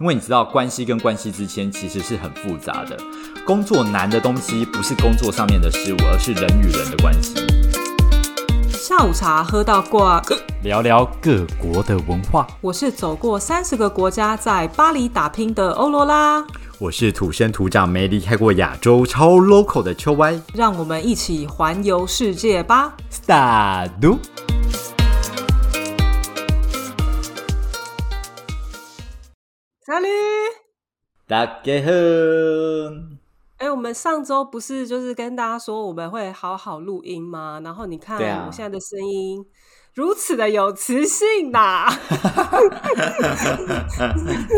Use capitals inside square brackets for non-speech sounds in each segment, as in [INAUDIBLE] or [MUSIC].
因为你知道，关系跟关系之间其实是很复杂的。工作难的东西不是工作上面的事物，而是人与人的关系。下午茶喝到挂，[LAUGHS] 聊聊各国的文化。我是走过三十个国家，在巴黎打拼的欧罗拉。我是土生土长、没离开过亚洲、超 local 的秋歪。让我们一起环游世界吧！Start。哪里？大家好。哎，我们上周不是就是跟大家说我们会好好录音吗？然后你看我现在的声音。如此的有磁性呐！[LAUGHS]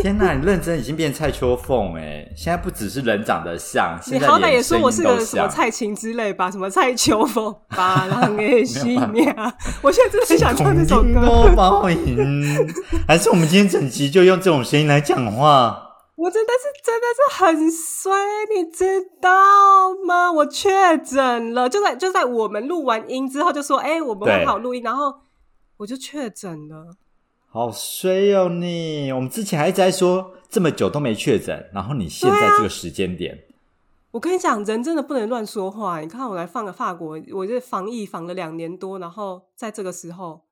天哪，你认真已经变蔡秋凤哎！现在不只是人长得像，你好歹也说我是个什么蔡琴之类吧？什么蔡秋凤？巴郎的西面我现在真的很想唱这首歌。报应，还是我们今天整集就用这种声音来讲话？我真的是真的是很衰，你知道吗？我确诊了，就在就在我们录完音之后，就说哎，我们很好录音，然后。我就确诊了，好衰哦！你我们之前还一直在说这么久都没确诊，然后你现在这个时间点，我跟你讲，人真的不能乱说话。你看我来放个法国，我这防疫防了两年多，然后在这个时候，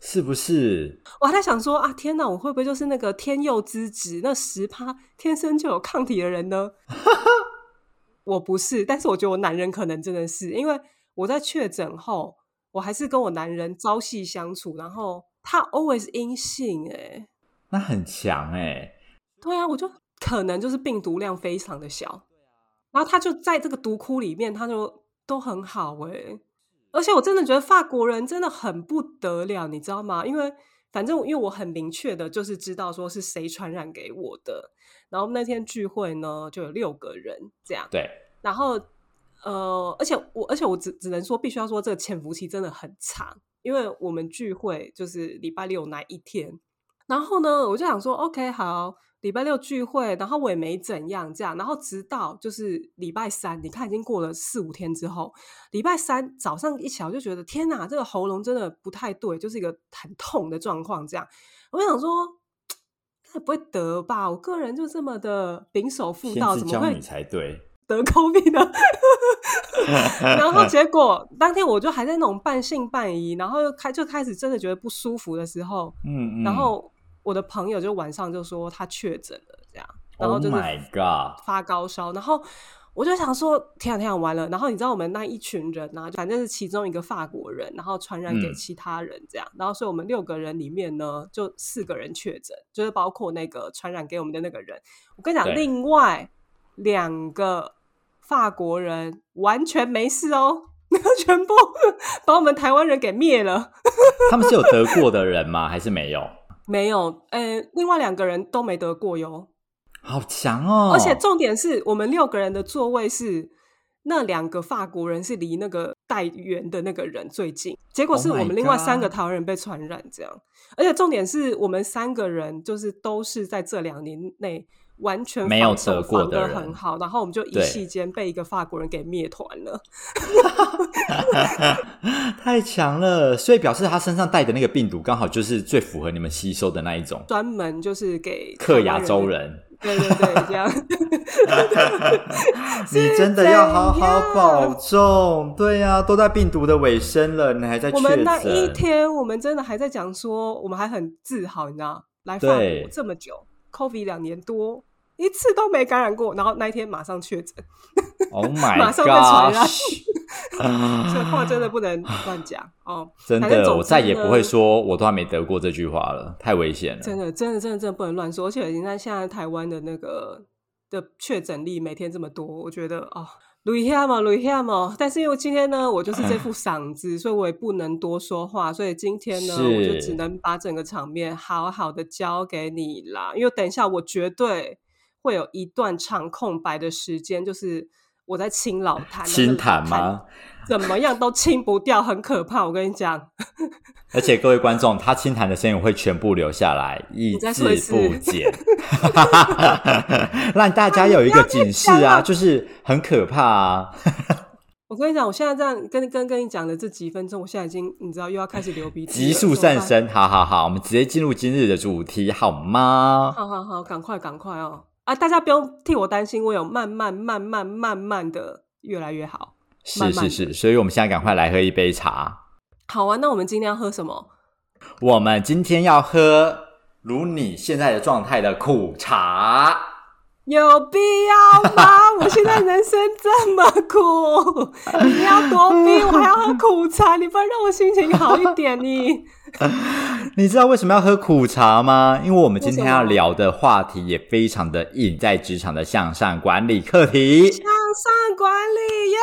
是不是？我还在想说啊，天哪，我会不会就是那个天佑之子，那十趴天生就有抗体的人呢？[LAUGHS] 我不是，但是我觉得我男人可能真的是，因为我在确诊后。我还是跟我男人朝夕相处，然后他 always 阴性，哎，那很强哎。对啊，我就可能就是病毒量非常的小，然后他就在这个毒窟里面，他就都很好哎。而且我真的觉得法国人真的很不得了，你知道吗？因为反正因为我很明确的就是知道说是谁传染给我的，然后那天聚会呢就有六个人这样，对，然后。呃，而且我，而且我只只能说，必须要说，这个潜伏期真的很长，因为我们聚会就是礼拜六那一天，然后呢，我就想说，OK，好，礼拜六聚会，然后我也没怎样，这样，然后直到就是礼拜三，你看已经过了四五天之后，礼拜三早上一起来，我就觉得天哪，这个喉咙真的不太对，就是一个很痛的状况，这样，我想说，他不会得吧？我个人就这么的秉手妇道，怎么会才对？得 COVID 的，[LAUGHS] 然后结果 [LAUGHS] 当天我就还在那种半信半疑，然后又开就开始真的觉得不舒服的时候，嗯，然后我的朋友就晚上就说他确诊了，这样，然后就是 My God 发高烧，然后我就想说天啊天啊完了，然后你知道我们那一群人呢，反正是其中一个法国人，然后传染给其他人这样，然后所以我们六个人里面呢，就四个人确诊，就是包括那个传染给我们的那个人，我跟你讲，另外两个。法国人完全没事哦，[LAUGHS] 全部把我们台湾人给灭了。[LAUGHS] 他们是有得过的人吗？还是没有？没有，呃，另外两个人都没得过哟。好强哦！而且重点是我们六个人的座位是那两个法国人是离那个带源的那个人最近，结果是我们另外三个台湾人被传染这样。而且重点是我们三个人就是都是在这两年内。完全没有得过的很好，然后我们就一夕间被一个法国人给灭团了，[LAUGHS] 太强了！所以表示他身上带的那个病毒刚好就是最符合你们吸收的那一种，专门就是给克亚洲人。对对对，这样。[LAUGHS] [LAUGHS] 你真的要好好保重。对呀，都在病毒的尾声了，你还在？我们那一天，我们真的还在讲说，我们还很自豪，你知道，来法国这么久。Covid 两年多，一次都没感染过，然后那一天马上确诊，Oh my，[LAUGHS] 马上被传染，这 [LAUGHS] 话真的不能乱讲哦。真的，我再也不会说我都还没得过这句话了，太危险了。真的，真的，真的，真的不能乱说。而且你看现在台湾的那个的确诊率每天这么多，我觉得哦。录一下嘛，录一下嘛。但是因为今天呢，我就是这副嗓子，所以我也不能多说话。所以今天呢，我就只能把整个场面好好的交给你啦。因为等一下我绝对会有一段长空白的时间，就是我在清老 [LAUGHS] 痰，清痰吗？[LAUGHS] 怎么样都清不掉，很可怕。我跟你讲，[LAUGHS] 而且各位观众，他清痰的声音会全部留下来，一字不减，让大家有一个警示啊，就是很可怕啊。我跟你讲，我现在这样跟跟跟你讲的这几分钟，我现在已经你知道又要开始流鼻涕，急速上升。好好好，我们直接进入今日的主题好吗？好好好，赶快赶快哦！啊，大家不用替我担心，我有慢慢慢慢慢慢的越来越好。是是是，所以我们现在赶快来喝一杯茶。好啊，那我们今天要喝什么？我们今天要喝如你现在的状态的苦茶。有必要吗？我现在人生这么苦，你要多逼我，还要喝苦茶，你不能让我心情好一点？你 [LAUGHS] 你知道为什么要喝苦茶吗？因为我们今天要聊的话题也非常的硬，在职场的向上管理课题。向上管理耶！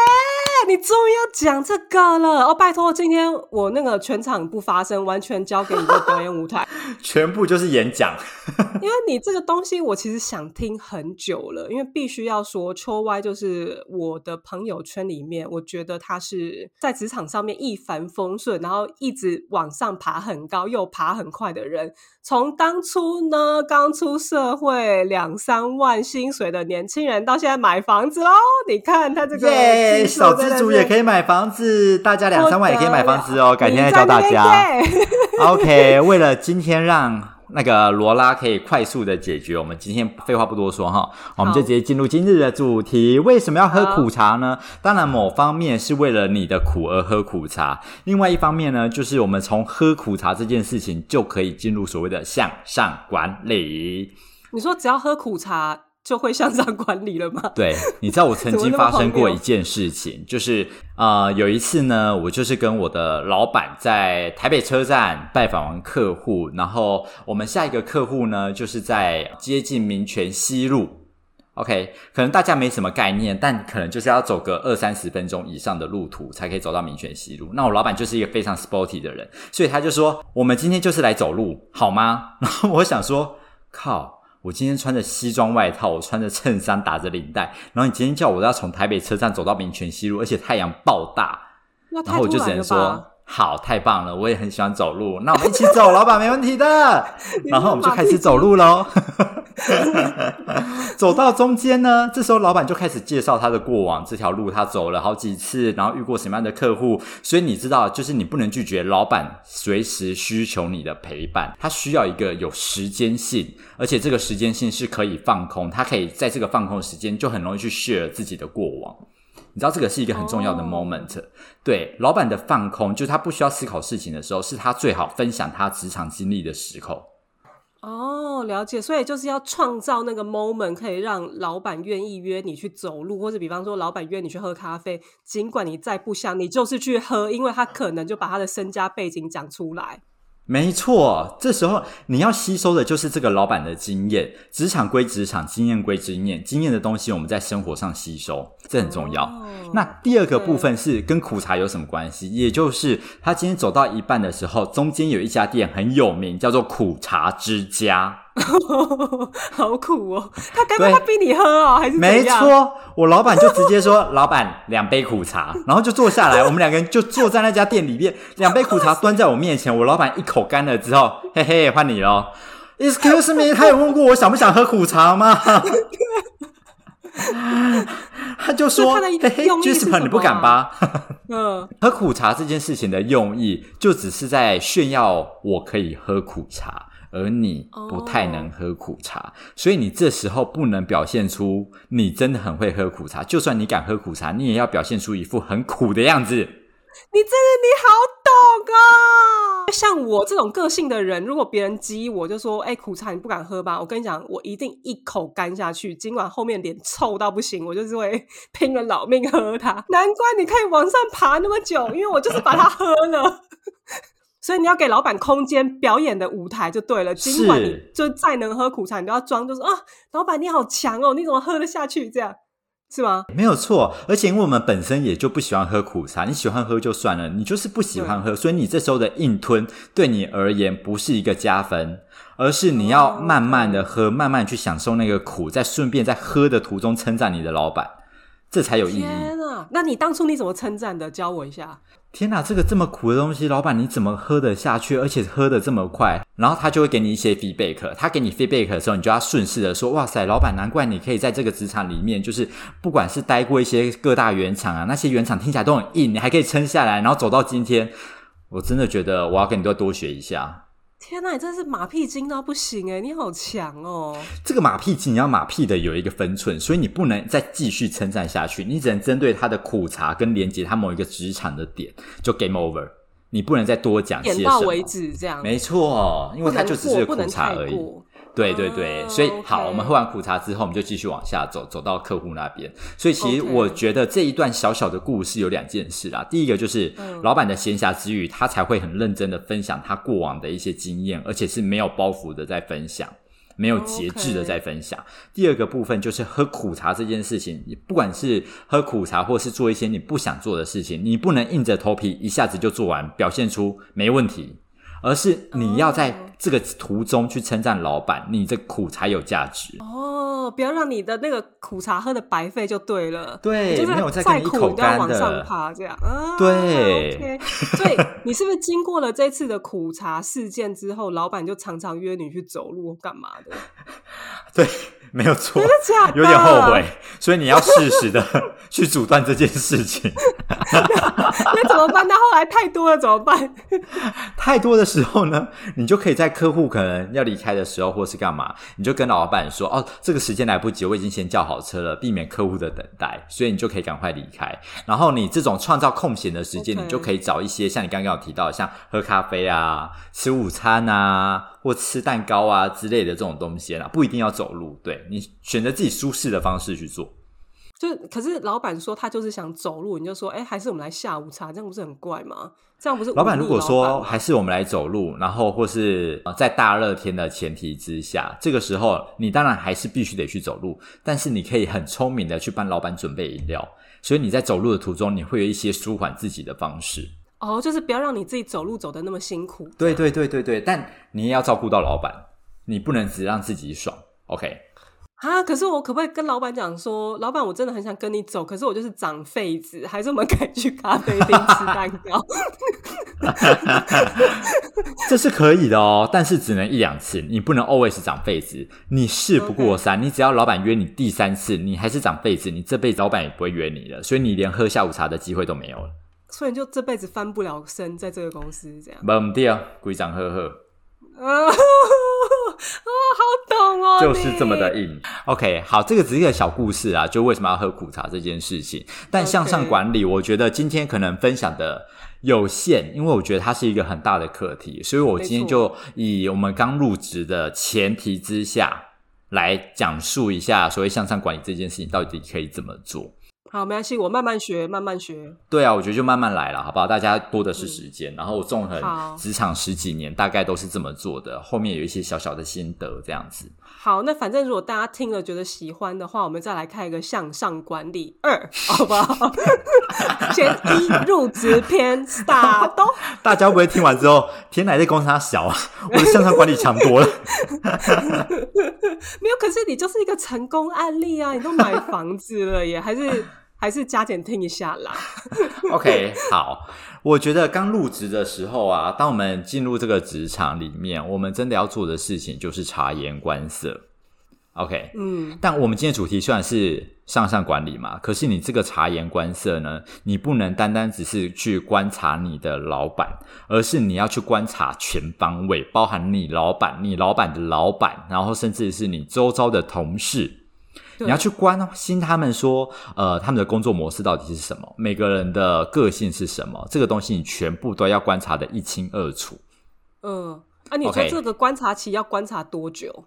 你终于要讲这个了哦！拜托，今天我那个全场不发声，完全交给你的表演舞台，[LAUGHS] 全部就是演讲。[LAUGHS] [LAUGHS] 因为你这个东西，我其实想听很久了。因为必须要说，秋歪就是我的朋友圈里面，我觉得他是在职场上面一帆风顺，然后一直往上爬很高又爬很快的人。从当初呢，刚出社会两三万薪水的年轻人，到现在买房子喽。你看他这个小资族也可以买房子，大家两三万也可以买房子哦。改天再教大家。OK，[LAUGHS] 为了今天让。那个罗拉可以快速的解决，我们今天废话不多说哈，我们就直接进入今日的主题。为什么要喝苦茶呢？当然，某方面是为了你的苦而喝苦茶，另外一方面呢，就是我们从喝苦茶这件事情就可以进入所谓的向上管理。你说只要喝苦茶？就会向上管理了吗？[LAUGHS] 对，你知道我曾 [LAUGHS] 经发生过一件事情，就是呃，有一次呢，我就是跟我的老板在台北车站拜访完客户，然后我们下一个客户呢，就是在接近民权西路。OK，可能大家没什么概念，但可能就是要走个二三十分钟以上的路途才可以走到民权西路。那我老板就是一个非常 sporty 的人，所以他就说：“我们今天就是来走路，好吗？” [LAUGHS] 然后我想说：“靠。”我今天穿着西装外套，我穿着衬衫，打着领带，然后你今天叫我要从台北车站走到民权西路，而且太阳暴大，然后我就只能说好，太棒了，我也很喜欢走路，[LAUGHS] 那我们一起走，老板没问题的。[LAUGHS] 然后我们就开始走路喽。[LAUGHS] 走到中间呢，这时候老板就开始介绍他的过往，这条路他走了好几次，然后遇过什么样的客户。所以你知道，就是你不能拒绝老板随时需求你的陪伴，他需要一个有时间性，而且这个时间性是可以放空，他可以在这个放空的时间就很容易去 share 自己的过往。你知道这个是一个很重要的 moment。对，老板的放空，就是他不需要思考事情的时候，是他最好分享他职场经历的时候。哦，了解，所以就是要创造那个 moment，可以让老板愿意约你去走路，或者比方说老板约你去喝咖啡，尽管你再不想，你就是去喝，因为他可能就把他的身家背景讲出来。没错，这时候你要吸收的就是这个老板的经验。职场归职场，经验归经验，经验的东西我们在生活上吸收，这很重要。那第二个部分是跟苦茶有什么关系？也就是他今天走到一半的时候，中间有一家店很有名，叫做苦茶之家。[LAUGHS] 好苦哦！他该不会逼你喝哦？还是没错，我老板就直接说：“ [LAUGHS] 老板，两杯苦茶。”然后就坐下来，[LAUGHS] 我们两个人就坐在那家店里面，两杯苦茶端在我面前。我老板一口干了之后，嘿嘿，换你喽。Excuse me，他有问过我想不想喝苦茶吗？他就说：“嘿嘿，Jasper，你不敢吧？”嗯，喝苦茶这件事情的用意，就只是在炫耀我可以喝苦茶。而你不太能喝苦茶，所以你这时候不能表现出你真的很会喝苦茶。就算你敢喝苦茶，你也要表现出一副很苦的样子。你真的你好懂啊！像我这种个性的人，如果别人激我就说：“哎，苦茶你不敢喝吧？”我跟你讲，我一定一口干下去。尽管后面脸臭到不行，我就是会拼了老命喝它。难怪你可以往上爬那么久，因为我就是把它喝了。所以你要给老板空间表演的舞台就对了。尽管你就再能喝苦茶，你都要装，就是啊，老板你好强哦，你怎么喝得下去？这样是吗？没有错。而且因为我们本身也就不喜欢喝苦茶，你喜欢喝就算了，你就是不喜欢喝，所以你这时候的硬吞对你而言不是一个加分，而是你要慢慢的喝，慢慢去享受那个苦，再顺便在喝的途中称赞你的老板。这才有意义。天啊！那你当初你怎么称赞的？教我一下。天哪，这个这么苦的东西，老板你怎么喝得下去？而且喝得这么快，然后他就会给你一些 feedback。他给你 feedback 的时候，你就要顺势的说：“哇塞，老板，难怪你可以在这个职场里面，就是不管是待过一些各大原厂啊，那些原厂听起来都很硬，你还可以撑下来，然后走到今天，我真的觉得我要跟你多多学一下。”天呐，你真是马屁精到不行哎！你好强哦！这个马屁精，你要马屁的有一个分寸，所以你不能再继续称赞下去，你只能针对他的苦茶跟连接他某一个职场的点，就 game over。你不能再多讲，点到为止这样。没错，因为他就只是苦茶而已。对对对，所以好，我们喝完苦茶之后，我们就继续往下走，走到客户那边。所以其实我觉得这一段小小的故事有两件事啦。第一个就是老板的闲暇之余，他才会很认真的分享他过往的一些经验，而且是没有包袱的在分享，没有节制的在分享。第二个部分就是喝苦茶这件事情，你不管是喝苦茶，或是做一些你不想做的事情，你不能硬着头皮一下子就做完，表现出没问题。而是你要在这个途中去称赞老板，你这苦才有价值哦！不要让你的那个苦茶喝的白费就对了。对，没有再苦你一口干的。往上爬这样啊？对。所以你是不是经过了这次的苦茶事件之后，老板就常常约你去走路干嘛的？[LAUGHS] 对。没有错，真的假的？有点后悔，所以你要适时的 [LAUGHS] 去阻断这件事情。[LAUGHS] 那怎么办？那后来太多了怎么办？[LAUGHS] 太多的时候呢，你就可以在客户可能要离开的时候，或是干嘛，你就跟老板说：“哦，这个时间来不及，我已经先叫好车了，避免客户的等待，所以你就可以赶快离开。”然后你这种创造空闲的时间，你就可以找一些像你刚刚有提到，像喝咖啡啊、吃午餐啊。或吃蛋糕啊之类的这种东西啦，不一定要走路，对你选择自己舒适的方式去做。就可是老板说他就是想走路，你就说哎，还是我们来下午茶，这样不是很怪吗？这样不是老板如果说还是我们来走路，然后或是在大热天的前提之下，这个时候你当然还是必须得去走路，但是你可以很聪明的去帮老板准备饮料，所以你在走路的途中，你会有一些舒缓自己的方式。哦，就是不要让你自己走路走的那么辛苦。对对对对对，但你也要照顾到老板，你不能只让自己爽。OK。啊，可是我可不可以跟老板讲说，老板我真的很想跟你走，可是我就是长痱子，还是我们可以去咖啡厅吃蛋糕？[LAUGHS] 这是可以的哦，但是只能一两次，你不能 always 长痱子。你事不过三，你只要老板约你第三次，你还是长痱子，你这辈子老板也不会约你了，所以你连喝下午茶的机会都没有了。所以就这辈子翻不了身，在这个公司这样。唔对啊，鬼长呵呵。啊，[LAUGHS] 好懂哦，就是这么的硬。OK，好，这个只是一个小故事啊，就为什么要喝苦茶这件事情。但向上管理，我觉得今天可能分享的有限，因为我觉得它是一个很大的课题，所以我今天就以我们刚入职的前提之下来讲述一下所谓向上管理这件事情到底可以怎么做。好，没关系，我慢慢学，慢慢学。对啊，我觉得就慢慢来了，好不好？大家多的是时间，然后我纵横职场十几年，大概都是这么做的。后面有一些小小的心得，这样子。好，那反正如果大家听了觉得喜欢的话，我们再来看一个向上管理二，好不好？[LAUGHS] 先一入职篇，start。[LAUGHS] 大家会不会听完之后，天哪，这公司它小啊，我的向上管理强多了。[LAUGHS] 没有，可是你就是一个成功案例啊！你都买房子了，耶还是。还是加减听一下啦。[LAUGHS] OK，好，我觉得刚入职的时候啊，当我们进入这个职场里面，我们真的要做的事情就是察言观色。OK，嗯，但我们今天主题虽然是上上管理嘛，可是你这个察言观色呢，你不能单单只是去观察你的老板，而是你要去观察全方位，包含你老板、你老板的老板，然后甚至是你周遭的同事。你要去关心他们，说，呃，他们的工作模式到底是什么？每个人的个性是什么？这个东西你全部都要观察的一清二楚。嗯。啊，你说这个观察期要观察多久？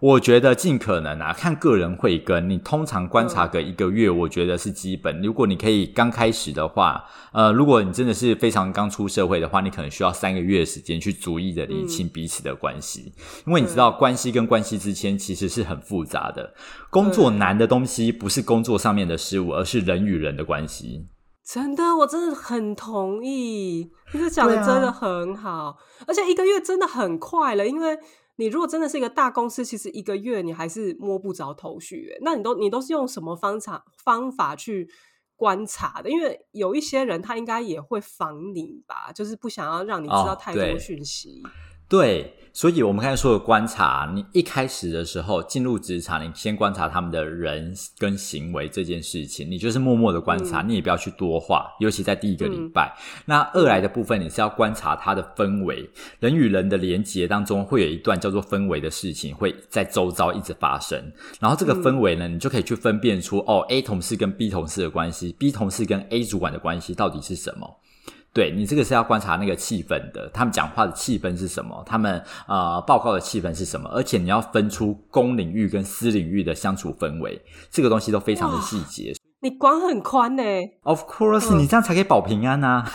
我觉得尽可能啊，看个人会跟你通常观察个一个月，我觉得是基本。如果你可以刚开始的话，呃，如果你真的是非常刚出社会的话，你可能需要三个月的时间去逐一的理清彼此的关系，因为你知道关系跟关系之间其实是很复杂的。工作难的东西不是工作上面的事物，而是人与人的关系。真的，我真的很同意，你这讲的真的很好，而且一个月真的很快了，因为你如果真的是一个大公司，其实一个月你还是摸不着头绪。那你都你都是用什么方法方法去观察的？因为有一些人他应该也会防你吧，就是不想要让你知道太多讯息。对，所以我们刚才说的观察，你一开始的时候进入职场，你先观察他们的人跟行为这件事情，你就是默默的观察，你也不要去多话，尤其在第一个礼拜。那二来的部分，你是要观察他的氛围，人与人的连接当中会有一段叫做氛围的事情会在周遭一直发生，然后这个氛围呢，你就可以去分辨出哦，A 同事跟 B 同事的关系，B 同事跟 A 主管的关系到底是什么。对你这个是要观察那个气氛的，他们讲话的气氛是什么？他们呃报告的气氛是什么？而且你要分出公领域跟私领域的相处氛围，这个东西都非常的细节。你管很宽呢？Of course，你这样才可以保平安呐。[LAUGHS]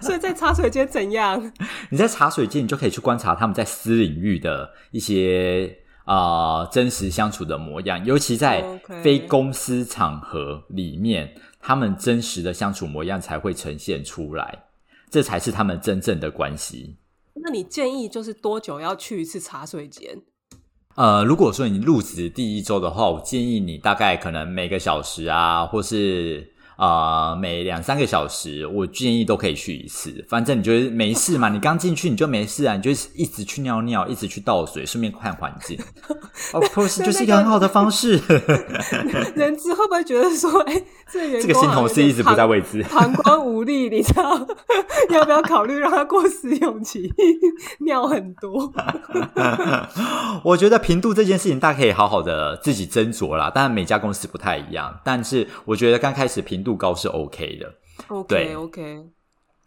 所以在茶水间怎样？[LAUGHS] 你在茶水间，你就可以去观察他们在私领域的一些啊真实相处的模样，尤其在非公司场合里面。他们真实的相处模样才会呈现出来，这才是他们真正的关系。那你建议就是多久要去一次茶水间？呃，如果说你入职第一周的话，我建议你大概可能每个小时啊，或是。啊，每两三个小时，我建议都可以去一次。反正你觉得没事嘛？你刚进去你就没事啊？你就一直去尿尿，一直去倒水，顺便看环境。[LAUGHS] Of course，就是一个很好的方式。人资会不会觉得说，哎，这个 [LAUGHS] 这个新同事一直不在位置，膀胱无力，你知道？要不要考虑让他过试用期？[LAUGHS] 尿很多。我觉得频度这件事情，大家可以好好的自己斟酌啦。当然每家公司不太一样，但是我觉得刚开始频度。度高是 OK 的，OK OK。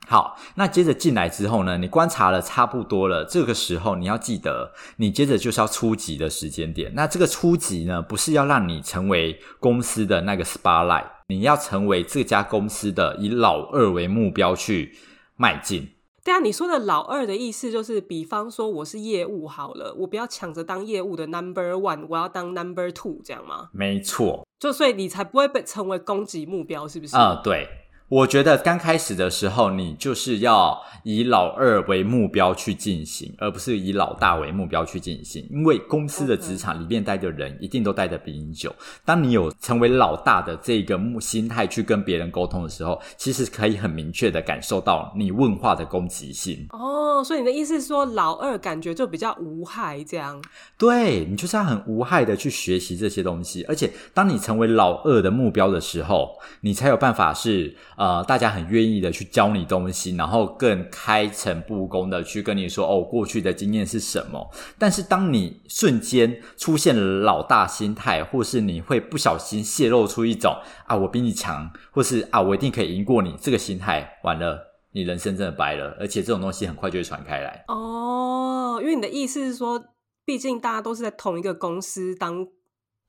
好，那接着进来之后呢，你观察了差不多了，这个时候你要记得，你接着就是要初级的时间点。那这个初级呢，不是要让你成为公司的那个 spotlight，你要成为这家公司的以老二为目标去迈进。对啊，你说的老二的意思就是，比方说我是业务好了，我不要抢着当业务的 number one，我要当 number two，这样吗？没错，就所以你才不会被成为攻击目标，是不是？啊，对。我觉得刚开始的时候，你就是要以老二为目标去进行，而不是以老大为目标去进行。因为公司的职场里面待的人一定都待的比你久。当你有成为老大的这个目心态去跟别人沟通的时候，其实可以很明确的感受到你问话的攻击性。哦，所以你的意思是说，老二感觉就比较无害，这样？对，你就是要很无害的去学习这些东西。而且，当你成为老二的目标的时候，你才有办法是。呃，呃大家很愿意的去教你东西，然后更开诚布公的去跟你说哦，过去的经验是什么。但是当你瞬间出现了老大心态，或是你会不小心泄露出一种啊，我比你强，或是啊，我一定可以赢过你这个心态，完了，你人生真的白了。而且这种东西很快就会传开来。哦，因为你的意思是说，毕竟大家都是在同一个公司当。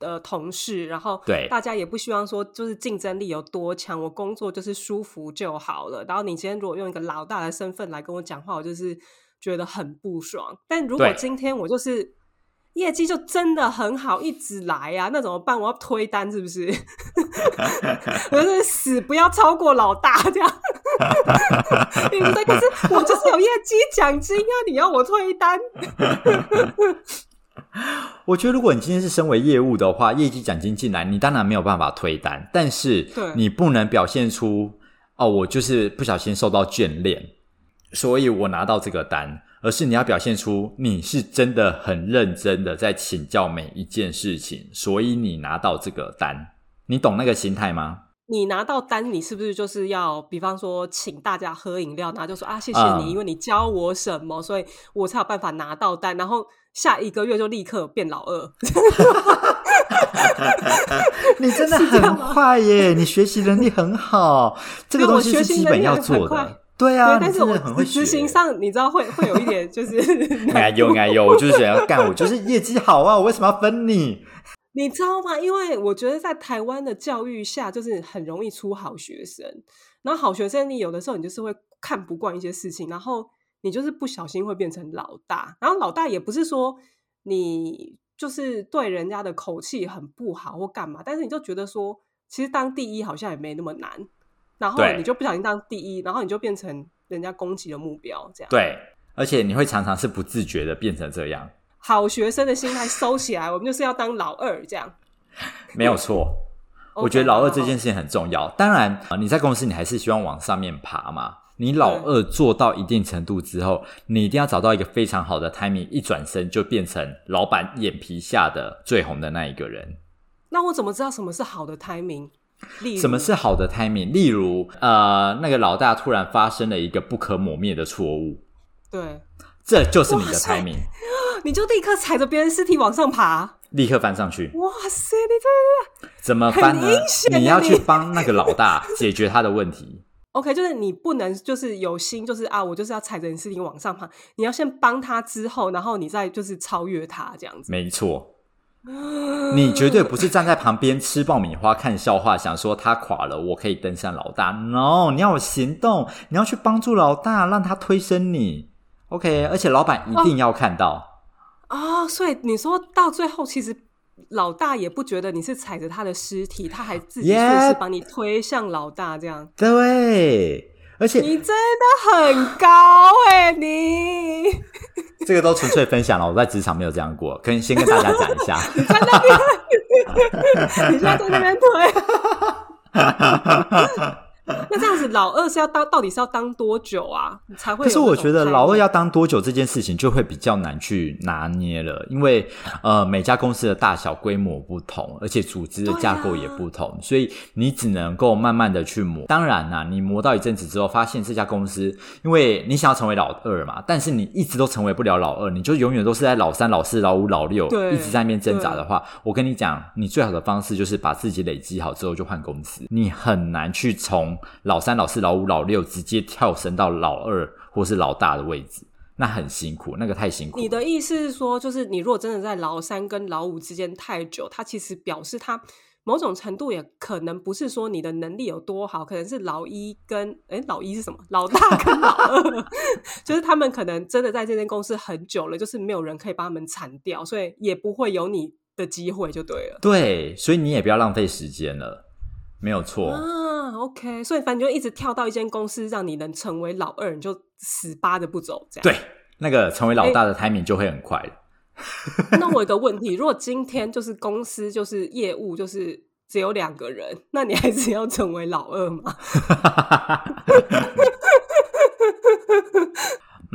的同事，然后对大家也不希望说就是竞争力有多强，我工作就是舒服就好了。然后你今天如果用一个老大的身份来跟我讲话，我就是觉得很不爽。但如果今天我就是业绩就真的很好，一直来呀，那怎么办？我要推单是不是？[LAUGHS] 我就是死不要超过老大这样。对不对？可是我就是有业绩奖金啊，你要我推单？[LAUGHS] [LAUGHS] 我觉得，如果你今天是身为业务的话，业绩奖金进来，你当然没有办法推单，但是你不能表现出哦，我就是不小心受到眷恋，所以我拿到这个单，而是你要表现出你是真的很认真的在请教每一件事情，所以你拿到这个单，你懂那个心态吗？你拿到单，你是不是就是要，比方说请大家喝饮料，然后就说啊，谢谢你，因为你教我什么，所以我才有办法拿到单，然后。下一个月就立刻变老二，[LAUGHS] 你真的很快耶！你学习能力很好，这个东西是基本要做的。对啊，但是我执行上你知道会会有一点就是，[LAUGHS] 哎有哎有，我就是想要干，我就是业绩好啊，我为什么要分你？[LAUGHS] 你知道吗？因为我觉得在台湾的教育下，就是很容易出好学生，然后好学生你有的时候你就是会看不惯一些事情，然后。你就是不小心会变成老大，然后老大也不是说你就是对人家的口气很不好或干嘛，但是你就觉得说，其实当第一好像也没那么难，然后你就不小心当第一，然后你就变成人家攻击的目标，这样。对，而且你会常常是不自觉的变成这样。好学生的心态收起来，我们就是要当老二这样。[LAUGHS] 没有错，我觉得老二这件事情很重要。当然你在公司你还是希望往上面爬嘛。你老二做到一定程度之后，你一定要找到一个非常好的 timing，一转身就变成老板眼皮下的最红的那一个人。那我怎么知道什么是好的 timing？什么是好的 timing？例如，呃，那个老大突然发生了一个不可磨灭的错误，对，这就是你的 timing，[LAUGHS] 你就立刻踩着别人尸体往上爬，立刻翻上去。哇塞，你这怎么翻呢？你要去帮那个老大解决他的问题。OK，就是你不能就是有心，就是啊，我就是要踩着你尸体往上爬。你要先帮他之后，然后你再就是超越他这样子。没错。[GASPS] 你绝对不是站在旁边吃爆米花看笑话，想说他垮了，我可以登上老大。No，你要有行动，你要去帮助老大，让他推升你。OK，而且老板一定要看到。哦，所以你说到最后，其实老大也不觉得你是踩着他的尸体，他还自己顺势把你推向老大这样。对。而且你真的很高哎，你这个都纯粹分享了，我在职场没有这样过，可以先跟大家讲一下。[LAUGHS] 你在那边，你现在在那边推。[LAUGHS] [LAUGHS] 那这样子，老二是要当，到底是要当多久啊？才会？可是我觉得老二要当多久这件事情就会比较难去拿捏了，因为呃，每家公司的大小规模不同，而且组织的架构也不同，所以你只能够慢慢的去磨。当然啦，你磨到一阵子之后，发现这家公司，因为你想要成为老二嘛，但是你一直都成为不了老二，你就永远都是在老三、老四、老五、老六，一直在那边挣扎的话，我跟你讲，你最好的方式就是把自己累积好之后就换公司，你很难去从。老三、老四、老五、老六直接跳升到老二或是老大的位置，那很辛苦，那个太辛苦。你的意思是说，就是你如果真的在老三跟老五之间太久，他其实表示他某种程度也可能不是说你的能力有多好，可能是老一跟哎老一是什么？老大跟老二，[LAUGHS] 就是他们可能真的在这间公司很久了，就是没有人可以把他们铲掉，所以也不会有你的机会，就对了。对，所以你也不要浪费时间了。没有错啊，OK，所以反正就一直跳到一间公司，让你能成为老二，你就死扒着不走，这样对。那个成为老大的 timing 就会很快 [LAUGHS] 那我有个问题，如果今天就是公司就是业务就是只有两个人，那你还是要成为老二吗？[LAUGHS]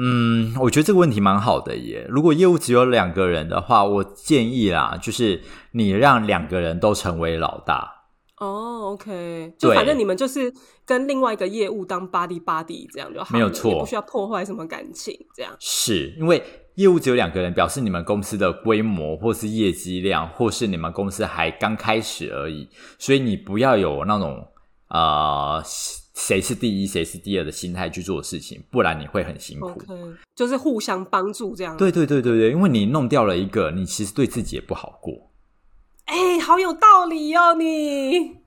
嗯，我觉得这个问题蛮好的耶。如果业务只有两个人的话，我建议啦，就是你让两个人都成为老大。哦，OK，就反正你们就是跟另外一个业务当 body body 这样就好，没有错，不需要破坏什么感情，这样。是因为业务只有两个人，表示你们公司的规模或是业绩量，或是你们公司还刚开始而已，所以你不要有那种呃谁是第一谁是第二的心态去做事情，不然你会很辛苦。就是互相帮助这样，对对对对对，因为你弄掉了一个，你其实对自己也不好过。哎，好有道理哦，你。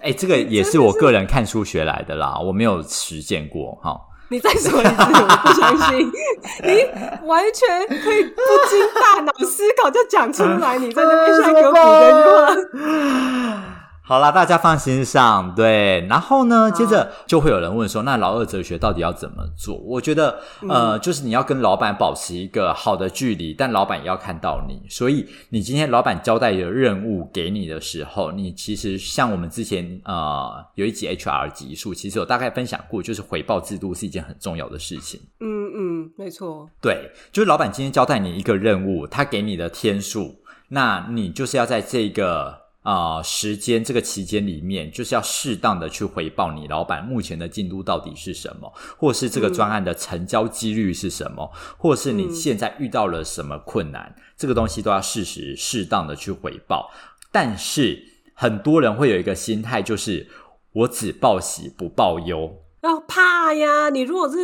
哎，这个也是我个人看书学来的啦，我没有实践过哈。你再说一次，我不相信，[LAUGHS] 你完全可以不经大脑思考就讲出来，你在那边 [LAUGHS] 像给我补这句话。好啦，大家放心上，对。然后呢，接着就会有人问说，那老二哲学到底要怎么做？我觉得，呃，就是你要跟老板保持一个好的距离，但老板也要看到你。所以，你今天老板交代的任务给你的时候，你其实像我们之前呃有一集 HR 集数，其实有大概分享过，就是回报制度是一件很重要的事情。嗯嗯，没错。对，就是老板今天交代你一个任务，他给你的天数，那你就是要在这个。啊，时间这个期间里面，就是要适当的去回报你老板目前的进度到底是什么，或是这个专案的成交几率是什么，或是你现在遇到了什么困难，这个东西都要适时适当的去回报。但是很多人会有一个心态，就是我只报喜不报忧。要怕呀！你如果是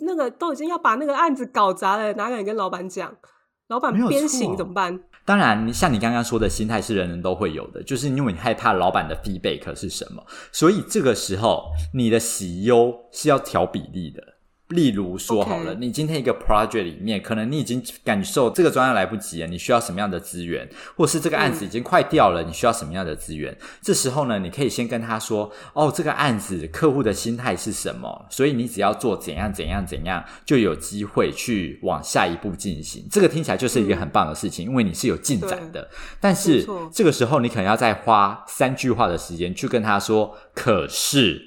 那个都已经要把那个案子搞砸了，哪敢跟老板讲？老板鞭刑怎么办？当然，像你刚刚说的心态是人人都会有的，就是因为你害怕老板的 feedback 是什么，所以这个时候你的喜忧是要调比例的。例如说好了，你今天一个 project 里面，可能你已经感受这个专案来不及了，你需要什么样的资源，或是这个案子已经快掉了，你需要什么样的资源？这时候呢，你可以先跟他说：“哦，这个案子客户的心态是什么？所以你只要做怎样怎样怎样，就有机会去往下一步进行。”这个听起来就是一个很棒的事情，因为你是有进展的。但是这个时候，你可能要再花三句话的时间去跟他说：“可是。”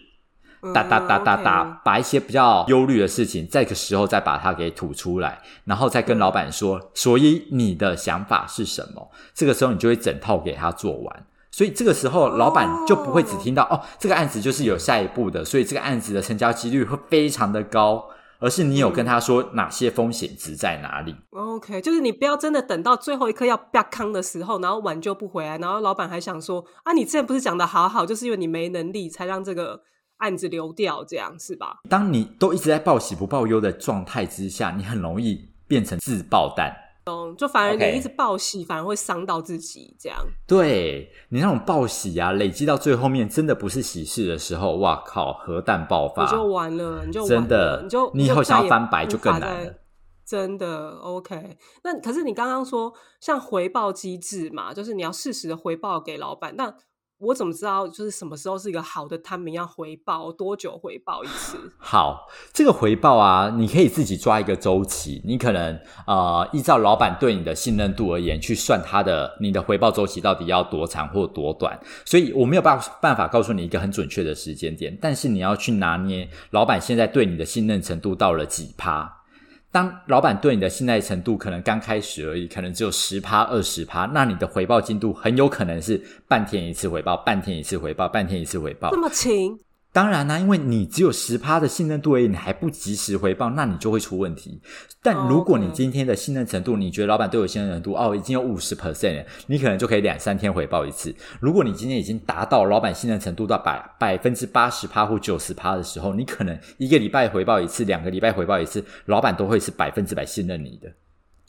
哒哒哒哒哒，把一些比较忧虑的事情，这个时候再把它给吐出来，然后再跟老板说，所以你的想法是什么？这个时候你就会整套给他做完，所以这个时候老板就不会只听到哦，这个案子就是有下一步的，所以这个案子的成交几率会非常的高，而是你有跟他说哪些风险值在哪里。OK，就是你不要真的等到最后一刻要啪康的时候，然后挽救不回来，然后老板还想说啊，你之前不是讲的好好，就是因为你没能力才让这个。案子流掉，这样是吧？当你都一直在报喜不报忧的状态之下，你很容易变成自爆弹。嗯，就反而你一直报喜，反而会伤到自己。这样，对你那种报喜啊，累积到最后面，真的不是喜事的时候，哇靠，核弹爆发，你就完了，你就真的，你就你以后想要翻白就更难了。真的，OK。那可是你刚刚说像回报机制嘛，就是你要适时的回报给老板，那。我怎么知道就是什么时候是一个好的他们要回报多久回报一次？[LAUGHS] 好，这个回报啊，你可以自己抓一个周期。你可能呃，依照老板对你的信任度而言，去算他的你的回报周期到底要多长或多短。所以我没有办办法告诉你一个很准确的时间点，但是你要去拿捏老板现在对你的信任程度到了几趴。当老板对你的信赖程度可能刚开始而已，可能只有十趴、二十趴，那你的回报进度很有可能是半天一次回报，半天一次回报，半天一次回报，这么勤。当然啦，因为你只有十趴的信任度而已，你还不及时回报，那你就会出问题。但如果你今天的信任程度，你觉得老板对我信任程度哦，已经有五十 percent，你可能就可以两三天回报一次。如果你今天已经达到老板信任程度到百百分之八十趴或九十趴的时候，你可能一个礼拜回报一次，两个礼拜回报一次，老板都会是百分之百信任你的。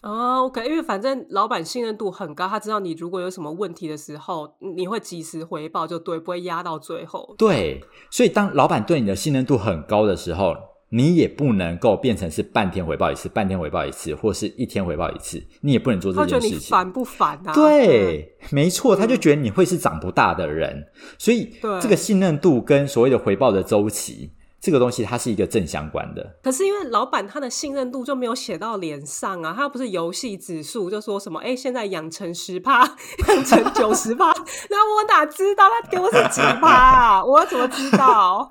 哦，OK，因为反正老板信任度很高，他知道你如果有什么问题的时候，你会及时回报，就对，不会压到最后。对，所以当老板对你的信任度很高的时候，你也不能够变成是半天回报一次，半天回报一次，或是一天回报一次，你也不能做这件事情。烦不烦啊？对，没错，他就觉得你会是长不大的人，所以这个信任度跟所谓的回报的周期。这个东西它是一个正相关的，可是因为老板他的信任度就没有写到脸上啊，他不是游戏指数就说什么哎，现在养成十趴，[LAUGHS] 养成九十趴，[LAUGHS] 那我哪知道他给我是几趴啊？[LAUGHS] 我怎么知道？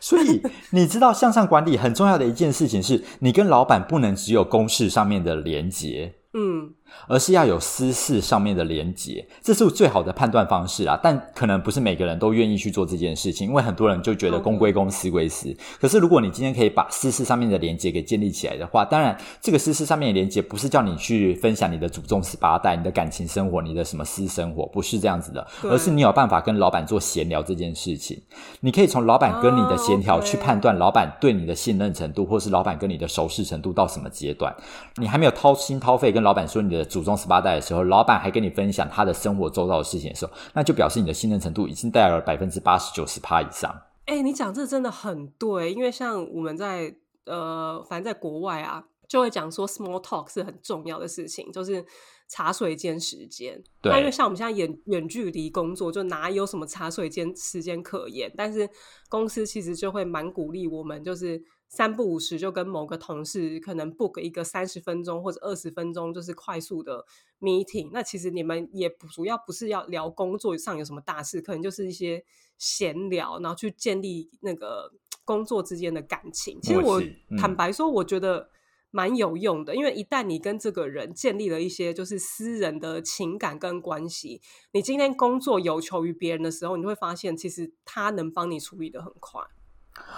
所以你知道向上管理很重要的一件事情是，你跟老板不能只有公式上面的连接，嗯。而是要有私事上面的连结，这是最好的判断方式啊！但可能不是每个人都愿意去做这件事情，因为很多人就觉得公归公，私归私。可是如果你今天可以把私事上面的连接给建立起来的话，当然这个私事上面的连接不是叫你去分享你的祖宗十八代、你的感情生活、你的什么私生活，不是这样子的，而是你有办法跟老板做闲聊这件事情。你可以从老板跟你的闲聊去判断老板对你的信任程度，或是老板跟你的熟识程度到什么阶段。你还没有掏心掏肺跟老板说你的。祖宗十八代的时候，老板还跟你分享他的生活周遭的事情的时候，那就表示你的信任程度已经带了百分之八十九十趴以上。哎，你讲这真的很对，因为像我们在呃，反正在国外啊，就会讲说 small talk 是很重要的事情，就是茶水间时间。对，因为像我们现在远远距离工作，就哪有什么茶水间时间可言？但是公司其实就会蛮鼓励我们，就是。三不五时就跟某个同事可能 book 一个三十分钟或者二十分钟，就是快速的 meeting。那其实你们也不主要不是要聊工作上有什么大事，可能就是一些闲聊，然后去建立那个工作之间的感情。其实我坦白说，我觉得蛮有用的，因为一旦你跟这个人建立了一些就是私人的情感跟关系，你今天工作有求于别人的时候，你会发现其实他能帮你处理的很快。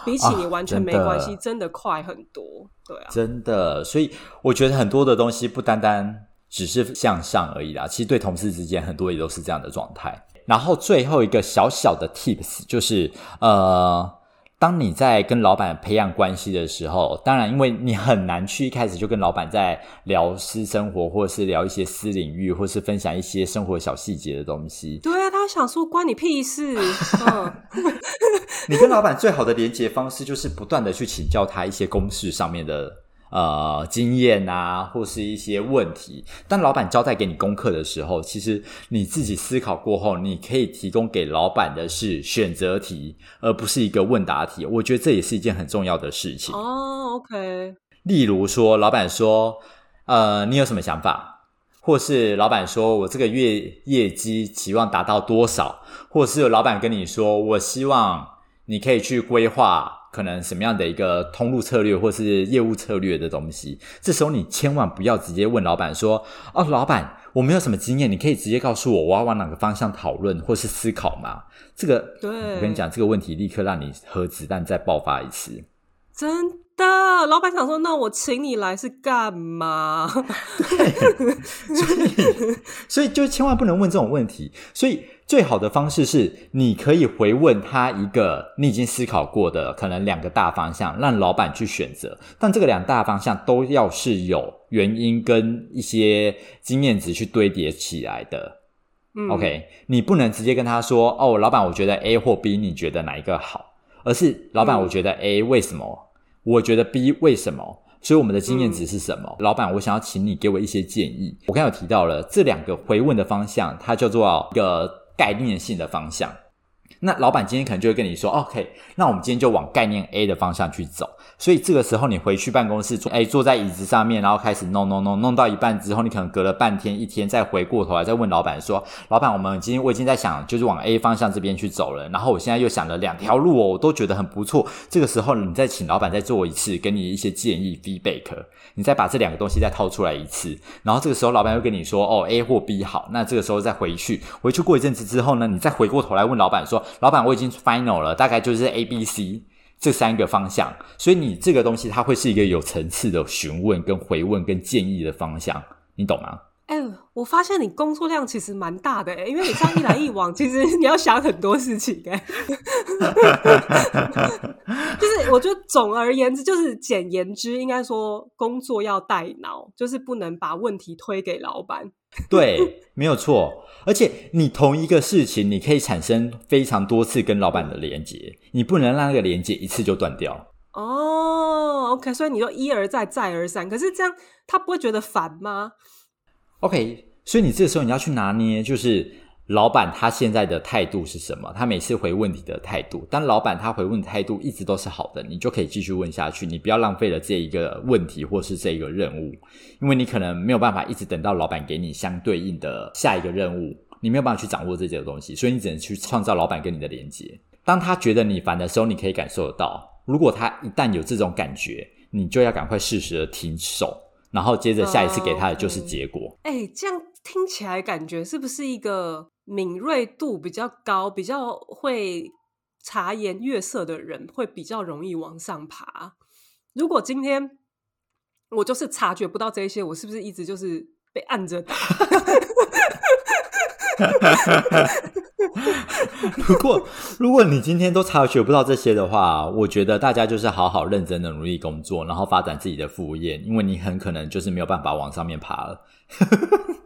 比起你完全没关系，真的快很多，对啊，真的。所以我觉得很多的东西不单单只是向上而已啦，其实对同事之间很多也都是这样的状态。然后最后一个小小的 tips 就是，呃，当你在跟老板培养关系的时候，当然，因为你很难去一开始就跟老板在聊私生活，或者是聊一些私领域，或是分享一些生活小细节的东西。对啊，他想说关你屁事。[LAUGHS] 嗯，你跟老板最好的连接方式就是不断的去请教他一些公事上面的。呃，经验啊，或是一些问题，当老板交代给你功课的时候，其实你自己思考过后，你可以提供给老板的是选择题，而不是一个问答题。我觉得这也是一件很重要的事情。哦，OK。例如说，老板说，呃，你有什么想法？或是老板说我这个月业绩期望达到多少？或是老板跟你说，我希望你可以去规划。可能什么样的一个通路策略或是业务策略的东西，这时候你千万不要直接问老板说：“哦，老板，我没有什么经验，你可以直接告诉我我要往哪个方向讨论或是思考吗？”这个，对我跟你讲，这个问题立刻让你核子弹再爆发一次。真的，老板想说：“那我请你来是干嘛？”对，[LAUGHS] 所以，所以就千万不能问这种问题。所以。最好的方式是，你可以回问他一个你已经思考过的可能两个大方向，让老板去选择。但这个两大方向都要是有原因跟一些经验值去堆叠起来的。OK，你不能直接跟他说：“哦，老板，我觉得 A 或 B，你觉得哪一个好？”而是老板，我觉得 A 为什么？我觉得 B 为什么？所以我们的经验值是什么？老板，我想要请你给我一些建议。我刚有提到了这两个回问的方向，它叫做一个。概念性的方向，那老板今天可能就会跟你说：“OK，那我们今天就往概念 A 的方向去走。”所以这个时候你回去办公室坐，哎，坐在椅子上面，然后开始弄弄弄，弄到一半之后，你可能隔了半天一天，再回过头来再问老板说：“老板，我们今天我已经在想，就是往 A 方向这边去走了。然后我现在又想了两条路哦，我都觉得很不错。这个时候你再请老板再做一次，给你一些建议 feedback，你再把这两个东西再套出来一次。然后这个时候老板又跟你说：哦，A 或 B 好。那这个时候再回去，回去过一阵子之后呢，你再回过头来问老板说：老板，我已经 final 了，大概就是 A、B、C。”这三个方向，所以你这个东西它会是一个有层次的询问、跟回问、跟建议的方向，你懂吗？哎，我发现你工作量其实蛮大的哎，因为你这样一来一往，[LAUGHS] 其实你要想很多事情哎。[LAUGHS] 就是我觉得总而言之，就是简言之，应该说工作要带脑，就是不能把问题推给老板。[LAUGHS] 对，没有错。而且你同一个事情，你可以产生非常多次跟老板的连接，你不能让那个连接一次就断掉。哦，OK，所以你就一而再，再而三，可是这样他不会觉得烦吗？OK，所以你这个时候你要去拿捏，就是。老板他现在的态度是什么？他每次回问题的态度，当老板他回问态度一直都是好的，你就可以继续问下去。你不要浪费了这一个问题或是这一个任务，因为你可能没有办法一直等到老板给你相对应的下一个任务，你没有办法去掌握这些东西，所以你只能去创造老板跟你的连接。当他觉得你烦的时候，你可以感受得到。如果他一旦有这种感觉，你就要赶快适时的停手，然后接着下一次给他的就是结果。哎，这样听起来感觉是不是一个？敏锐度比较高、比较会察言悦色的人，会比较容易往上爬。如果今天我就是察觉不到这些，我是不是一直就是被按着打？[LAUGHS] 如果如果你今天都察觉不到这些的话，我觉得大家就是好好认真的努力工作，然后发展自己的副业，因为你很可能就是没有办法往上面爬了。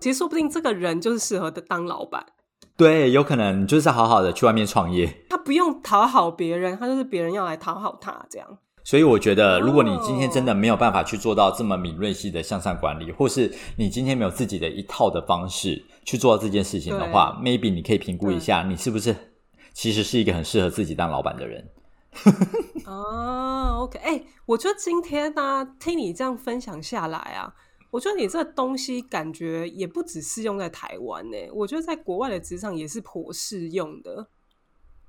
其实说不定这个人就是适合的当老板。对，有可能就是好好的去外面创业，他不用讨好别人，他就是别人要来讨好他这样。所以我觉得，如果你今天真的没有办法去做到这么敏锐系的向上管理，或是你今天没有自己的一套的方式去做到这件事情的话，maybe 你可以评估一下，你是不是其实是一个很适合自己当老板的人。哦，OK，哎，我觉得今天呢，听你这样分享下来啊。我觉得你这东西感觉也不只适用在台湾呢，我觉得在国外的职场也是颇适用的，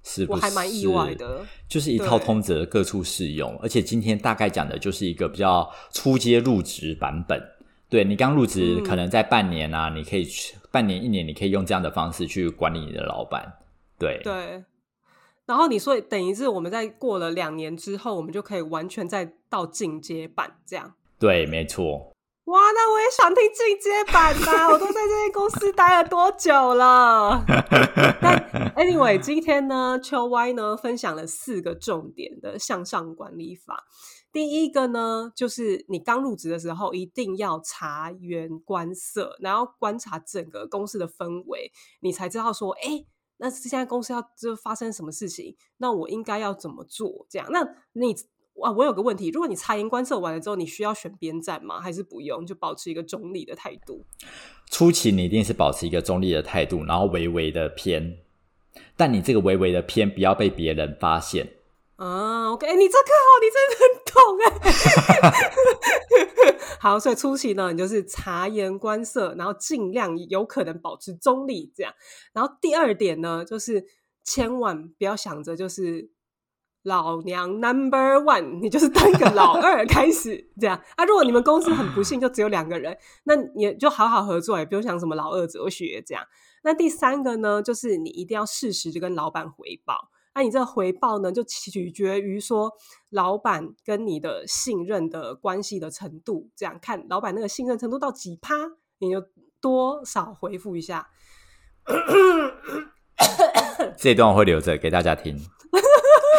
是我还蛮意外的，就是一套通则各处适用。而且今天大概讲的就是一个比较初阶入职版本。对你刚入职，可能在半年啊，你可以去半年一年，你可以用这样的方式去管理你的老板。对对，然后你说等于是我们在过了两年之后，我们就可以完全再到进阶版这样。对，没错。哇，那我也想听进阶版呐！[LAUGHS] 我都在这间公司待了多久了？但 anyway，今天呢，秋 Y 呢分享了四个重点的向上管理法。第一个呢，就是你刚入职的时候，一定要察言观色，然后观察整个公司的氛围，你才知道说，哎，那现在公司要就发生什么事情，那我应该要怎么做？这样，那你。哇，我有个问题，如果你察言观色完了之后，你需要选边站吗？还是不用，就保持一个中立的态度？初期你一定是保持一个中立的态度，然后微微的偏，但你这个微微的偏不要被别人发现。啊，OK，你这个好，你真的很懂哎。[LAUGHS] 好，所以初期呢，你就是察言观色，然后尽量有可能保持中立，这样。然后第二点呢，就是千万不要想着就是。老娘 number one，你就是当个老 [LAUGHS] 二开始这样啊。如果你们公司很不幸就只有两个人，那你就好好合作，也不用想什么老二哲学这样。那第三个呢，就是你一定要适时就跟老板回报。那你这个回报呢，就取决于说老板跟你的信任的关系的程度，这样看老板那个信任程度到几趴，你就多少回复一下。这段我会留着给大家听。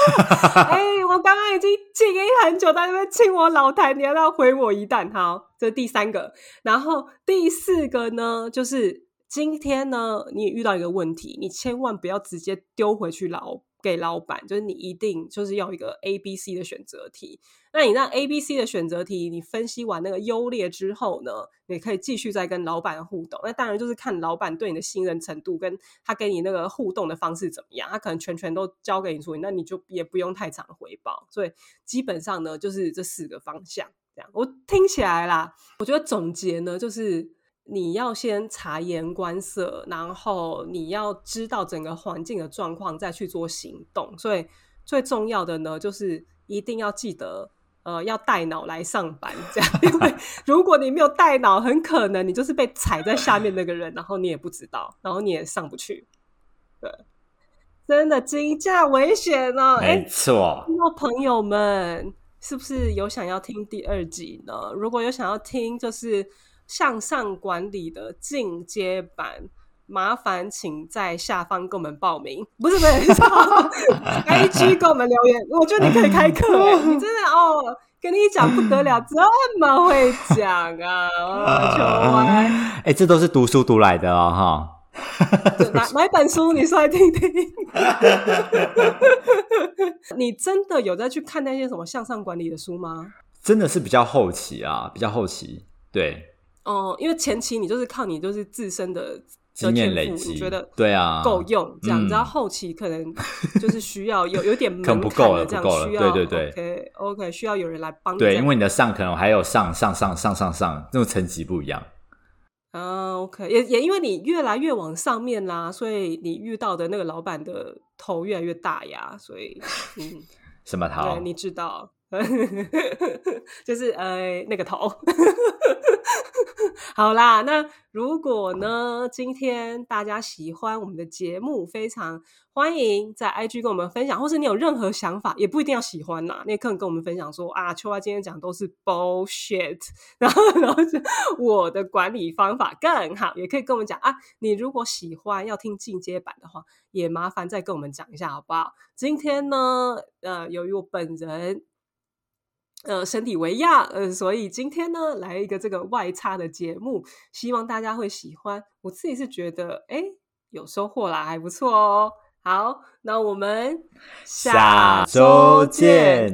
[LAUGHS] 哎，我刚刚已经静音很久，在那边亲我老台，你要不要回我一弹？好，这是第三个。然后第四个呢，就是今天呢，你遇到一个问题，你千万不要直接丢回去老给老板，就是你一定就是要一个 A、B、C 的选择题。那你让 A、B、C 的选择题，你分析完那个优劣之后呢，你可以继续再跟老板互动。那当然就是看老板对你的信任程度，跟他给你那个互动的方式怎么样。他可能全权都交给你处理，那你就也不用太长回报。所以基本上呢，就是这四个方向。这样我听起来啦，我觉得总结呢，就是你要先察言观色，然后你要知道整个环境的状况，再去做行动。所以最重要的呢，就是一定要记得。呃，要带脑来上班，这样，因为 [LAUGHS] 如果你没有带脑，很可能你就是被踩在下面那个人，然后你也不知道，然后你也上不去。对，真的金价危险呢。没错，那朋友们是不是有想要听第二集呢？如果有想要听，就是向上管理的进阶版。麻烦请在下方给我们报名，不是不是，[LAUGHS] I G 给我们留言。我觉得你可以开课，你真的哦，跟你讲不得了，这么会讲啊！求啊！哎，这都是读书读来的哦，哈。买买本书，你说来听听。你真的有在去看那些什么向上管理的书吗？真的是比较后期啊，比较后期。对，哦，因为前期你就是靠你就是自身的。经验累积，你觉得对啊够用这样，然后后期可能就是需要有有点 [LAUGHS] 门槛的这样，需要对对对，OK OK，需要有人来帮。对，因为你的上可能还有上上上上上上，那种层级不一样。啊，OK，也也因为你越来越往上面啦，所以你遇到的那个老板的头越来越大呀，所以嗯，[LAUGHS] 什么头？对，你知道。[LAUGHS] 就是呃那个头，[LAUGHS] 好啦，那如果呢，今天大家喜欢我们的节目，非常欢迎在 IG 跟我们分享，或是你有任何想法，也不一定要喜欢呐，你也可能跟我们分享说啊，秋花今天讲都是 bullshit，[LAUGHS] 然后然后是我的管理方法更好，也可以跟我们讲啊，你如果喜欢要听进阶版的话，也麻烦再跟我们讲一下好不好？今天呢，呃，由于我本人。呃，身体为亚，呃，所以今天呢，来一个这个外差的节目，希望大家会喜欢。我自己是觉得，哎，有收获啦，还不错哦。好，那我们下周见。